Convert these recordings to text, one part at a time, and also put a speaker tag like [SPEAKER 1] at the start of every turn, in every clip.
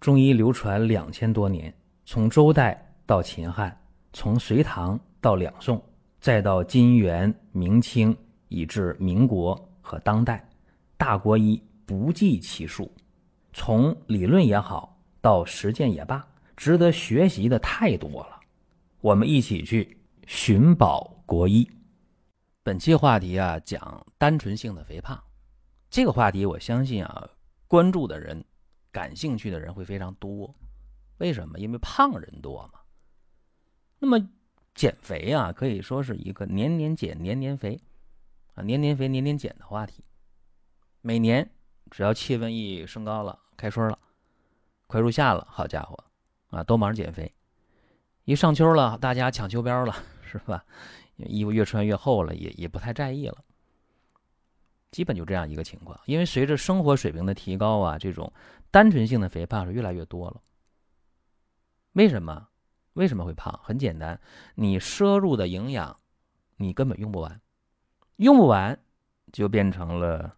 [SPEAKER 1] 中医流传两千多年，从周代到秦汉，从隋唐到两宋，再到金元明清，以至民国和当代，大国医不计其数。从理论也好，到实践也罢，值得学习的太多了。我们一起去寻宝国医。本期话题啊，讲单纯性的肥胖。这个话题，我相信啊，关注的人、感兴趣的人会非常多。为什么？因为胖人多嘛。那么减肥啊，可以说是一个年年减、年年肥啊，年年肥、年年减的话题。每年只要气温一升高了，开春了，快入夏了，好家伙啊，都忙着减肥。一上秋了，大家抢秋膘了，是吧？衣服越穿越厚了，也也不太在意了。基本就这样一个情况，因为随着生活水平的提高啊，这种单纯性的肥胖是越来越多了。为什么？为什么会胖？很简单，你摄入的营养你根本用不完，用不完就变成了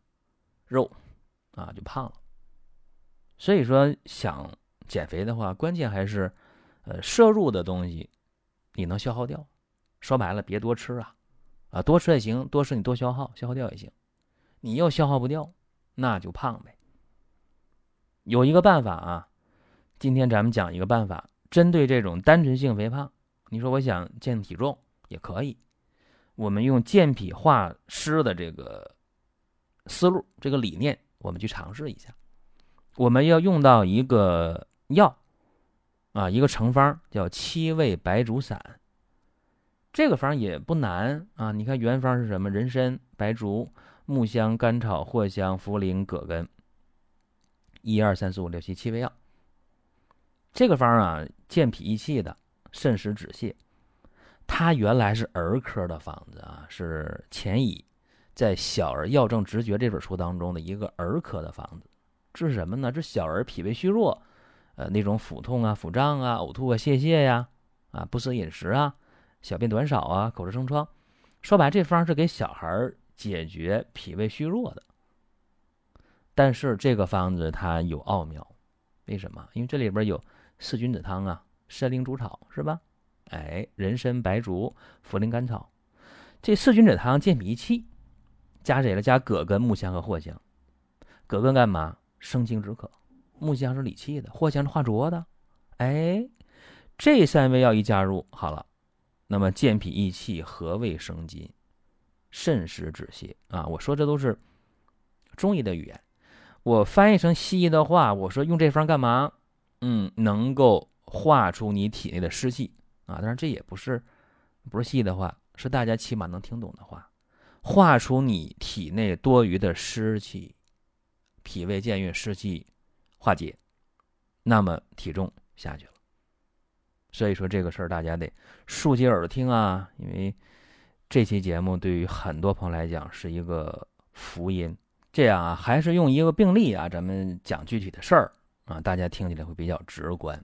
[SPEAKER 1] 肉啊，就胖了。所以说，想减肥的话，关键还是呃摄入的东西你能消耗掉。说白了，别多吃啊，啊多吃也行，多吃你多消耗，消耗掉也行。你又消耗不掉，那就胖呗。有一个办法啊，今天咱们讲一个办法，针对这种单纯性肥胖，你说我想减体重也可以，我们用健脾化湿的这个思路、这个理念，我们去尝试一下。我们要用到一个药啊，一个成方叫七味白术散。这个方也不难啊，你看原方是什么？人参、白术。木香、甘草、藿香、茯苓、葛根，一二三四五六七七味药。这个方啊，健脾益气的，渗湿止泻。它原来是儿科的方子啊，是钱乙在《小儿药证直诀》这本书当中的一个儿科的方子。治什么呢？治小儿脾胃虚弱，呃，那种腹痛啊、腹胀啊、呕吐啊、泄泻呀，啊，不思饮食啊，小便短少啊，口舌生疮。说白，这方是给小孩儿。解决脾胃虚弱的，但是这个方子它有奥妙，为什么？因为这里边有四君子汤啊，参苓竹草是吧？哎，人参、白术、茯苓、甘草，这四君子汤健脾益气，加谁了？加葛根、木香和藿香。葛根干嘛？生津止渴。木香是理气的，藿香是化浊的。哎，这三味药一加入，好了，那么健脾益气，和胃生津。渗湿止泻啊！我说这都是中医的语言，我翻译成西医的话，我说用这方干嘛？嗯，能够化出你体内的湿气啊！当然这也不是不是西医的话，是大家起码能听懂的话，化出你体内多余的湿气，脾胃健运，湿气化解，那么体重下去了。所以说这个事儿大家得竖起耳朵听啊，因为。这期节目对于很多朋友来讲是一个福音。这样啊，还是用一个病例啊，咱们讲具体的事儿啊，大家听起来会比较直观。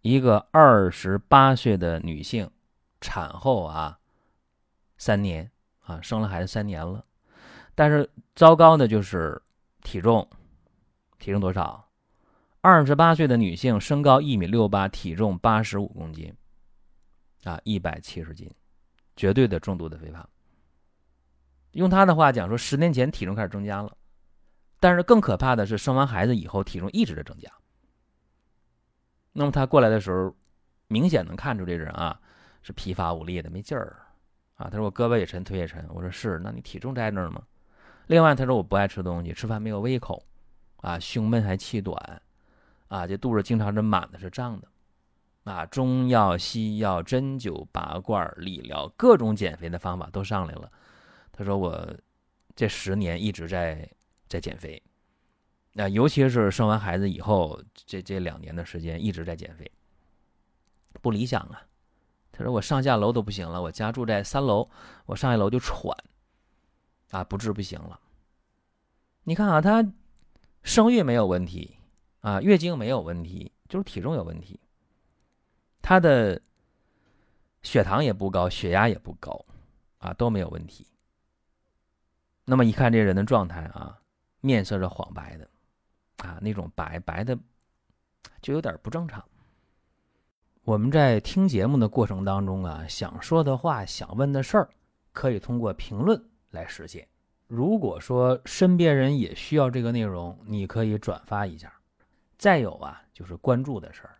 [SPEAKER 1] 一个二十八岁的女性，产后啊三年啊，生了孩子三年了，但是糟糕的就是体重，体重多少？二十八岁的女性，身高一米六八，体重八十五公斤，啊，一百七十斤。绝对的重度的肥胖。用他的话讲说，十年前体重开始增加了，但是更可怕的是，生完孩子以后体重一直在增加。那么他过来的时候，明显能看出这人啊是疲乏无力的，没劲儿啊。他说我胳膊也沉，腿也沉。我说是，那你体重在那儿吗？另外他说我不爱吃东西，吃饭没有胃口，啊，胸闷还气短，啊，这肚子经常是满的，是胀的。啊，中药、西药、针灸、拔罐、理疗，各种减肥的方法都上来了。他说：“我这十年一直在在减肥，那尤其是生完孩子以后，这这两年的时间一直在减肥，不理想啊。”他说：“我上下楼都不行了，我家住在三楼，我上一楼就喘，啊，不治不行了。你看啊，他生育没有问题啊，月经没有问题，就是体重有问题。”他的血糖也不高，血压也不高，啊，都没有问题。那么一看这人的状态啊，面色是黄白的，啊，那种白白的就有点不正常。我们在听节目的过程当中啊，想说的话、想问的事儿，可以通过评论来实现。如果说身边人也需要这个内容，你可以转发一下。再有啊，就是关注的事儿，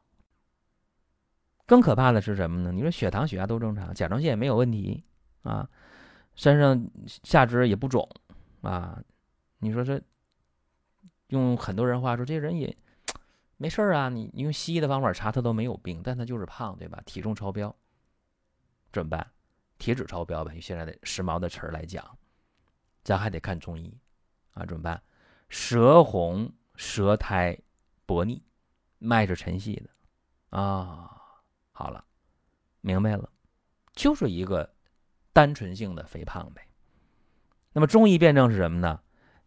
[SPEAKER 1] 更可怕的是什么呢？你说血糖、血压都正常，甲状腺也没有问题啊，身上下肢也不肿啊，你说这用很多人话说，这人也。没事儿啊，你你用西医的方法查他都没有病，但他就是胖，对吧？体重超标，怎么办？体脂超标呗，用现在的时髦的词儿来讲，咱还得看中医啊，怎么办？舌红、舌苔、薄腻，脉是沉细的啊。好了，明白了，就是一个单纯性的肥胖呗。那么中医辩证是什么呢？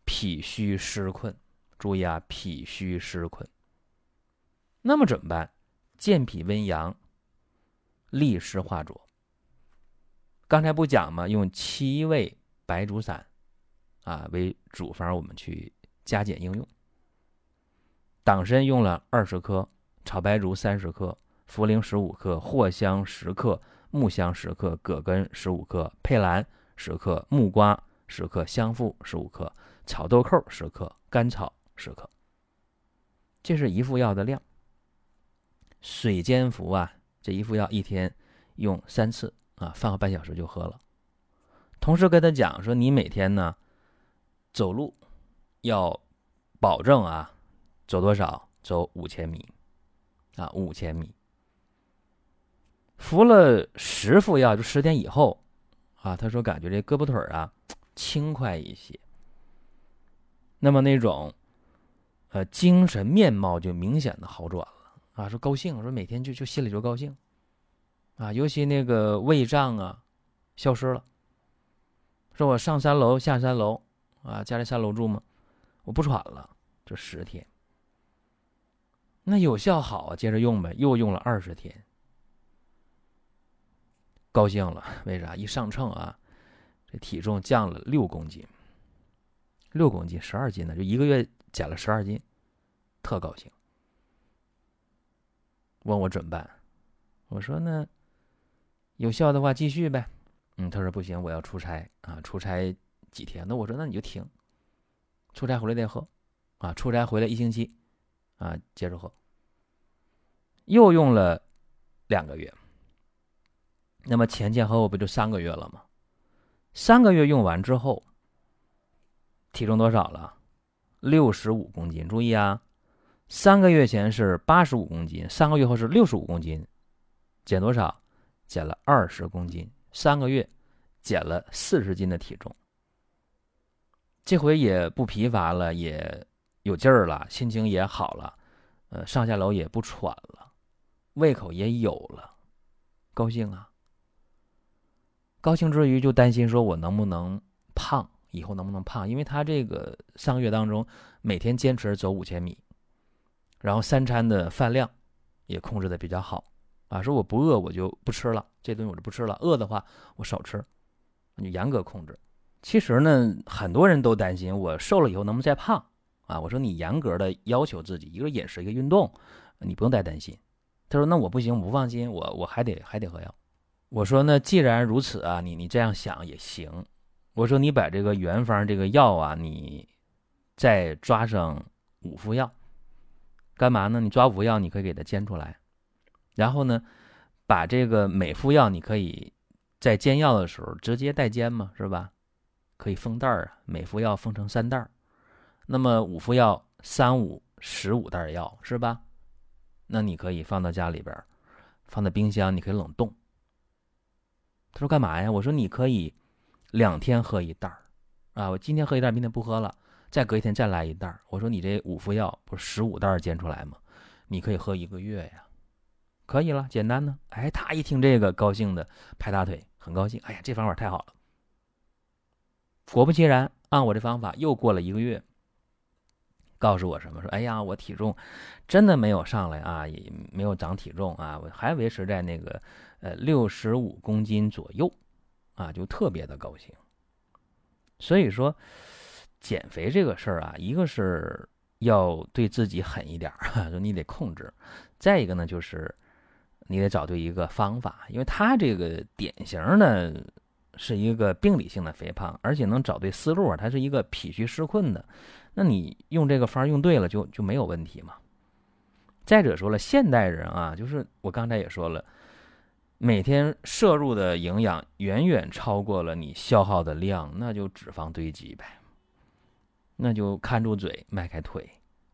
[SPEAKER 1] 脾虚湿困，注意啊，脾虚湿困。那么怎么办？健脾温阳，利湿化浊。刚才不讲吗？用七味白术散啊为主方，我们去加减应用。党参用了二十克，炒白术三十克，茯苓十五克，藿香十克，木香十克，葛根十五克，佩兰十克，木瓜十克，香附十五克，草豆蔻十克，甘草十克。这是一副药的量。水煎服啊，这一副药一天用三次啊，饭后半小时就喝了。同时跟他讲说，你每天呢走路要保证啊走多少？走五千米啊，五千米。服了十副药，就十天以后啊，他说感觉这胳膊腿啊 轻快一些。那么那种呃精神面貌就明显的好转了。啊，说高兴，说每天就就心里就高兴，啊，尤其那个胃胀啊，消失了。说我上三楼下三楼，啊，家里三楼住吗，我不喘了，这十天，那有效好啊，接着用呗，又用了二十天，高兴了，为啥？一上秤啊，这体重降了六公斤，六公斤，十二斤呢，就一个月减了十二斤，特高兴。问我怎么办？我说呢，有效的话继续呗。嗯，他说不行，我要出差啊，出差几天？那我说那你就停，出差回来再喝啊，出差回来一星期啊，接着喝。又用了两个月，那么前前后后不就三个月了吗？三个月用完之后，体重多少了？六十五公斤。注意啊。三个月前是八十五公斤，三个月后是六十五公斤，减多少？减了二十公斤。三个月减了四十斤的体重，这回也不疲乏了，也有劲儿了，心情也好了，呃，上下楼也不喘了，胃口也有了，高兴啊！高兴之余就担心说，我能不能胖？以后能不能胖？因为他这个三个月当中，每天坚持走五千米。然后三餐的饭量也控制的比较好啊，说我不饿我就不吃了，这顿我就不吃了。饿的话我少吃，你严格控制。其实呢，很多人都担心我瘦了以后能不能再胖啊？我说你严格的要求自己，一个饮食一个运动，你不用太担心。他说那我不行，我不放心，我我还得还得喝药。我说那既然如此啊，你你这样想也行。我说你把这个原方这个药啊，你再抓上五副药。干嘛呢？你抓五副药，你可以给它煎出来，然后呢，把这个每副药，你可以在煎药的时候直接带煎嘛，是吧？可以封袋儿啊，每副药封成三袋儿，那么五副药三五十五袋药是吧？那你可以放到家里边，放在冰箱，你可以冷冻。他说干嘛呀？我说你可以两天喝一袋儿啊，我今天喝一袋，明天不喝了。再隔一天再来一袋我说你这五副药不是十五袋煎出来吗？你可以喝一个月呀，可以了，简单呢。哎，他一听这个，高兴的拍大腿，很高兴。哎呀，这方法太好了。果不其然，按我这方法，又过了一个月，告诉我什么？说，哎呀，我体重真的没有上来啊，也没有长体重啊，我还维持在那个呃六十五公斤左右啊，就特别的高兴。所以说，减肥这个事儿啊，一个是要对自己狠一点儿，说你得控制；再一个呢，就是你得找对一个方法，因为他这个典型的是一个病理性的肥胖，而且能找对思路，它是一个脾虚湿困的。那你用这个方用对了，就就没有问题嘛。再者说了，现代人啊，就是我刚才也说了。每天摄入的营养远远超过了你消耗的量，那就脂肪堆积呗。那就看住嘴，迈开腿。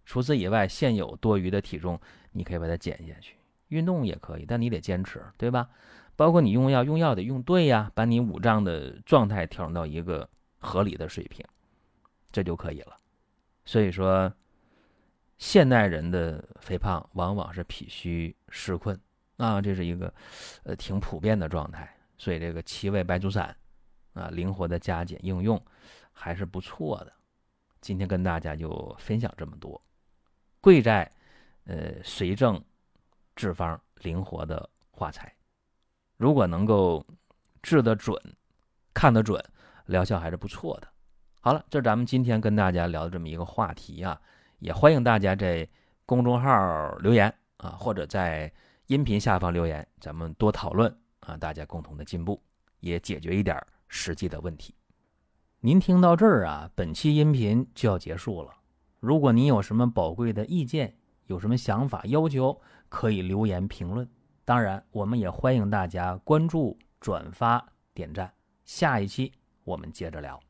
[SPEAKER 1] 除此以外，现有多余的体重，你可以把它减下去。运动也可以，但你得坚持，对吧？包括你用药，用药得用对呀，把你五脏的状态调整到一个合理的水平，这就可以了。所以说，现代人的肥胖往往是脾虚湿困。啊，这是一个，呃，挺普遍的状态，所以这个七味白术散，啊，灵活的加减应用，还是不错的。今天跟大家就分享这么多，贵在，呃，随症治方，灵活的化裁。如果能够治得准，看得准，疗效还是不错的。好了，这是咱们今天跟大家聊的这么一个话题啊，也欢迎大家在公众号留言啊，或者在。音频下方留言，咱们多讨论啊，大家共同的进步，也解决一点实际的问题。您听到这儿啊，本期音频就要结束了。如果您有什么宝贵的意见，有什么想法要求，可以留言评论。当然，我们也欢迎大家关注、转发、点赞。下一期我们接着聊。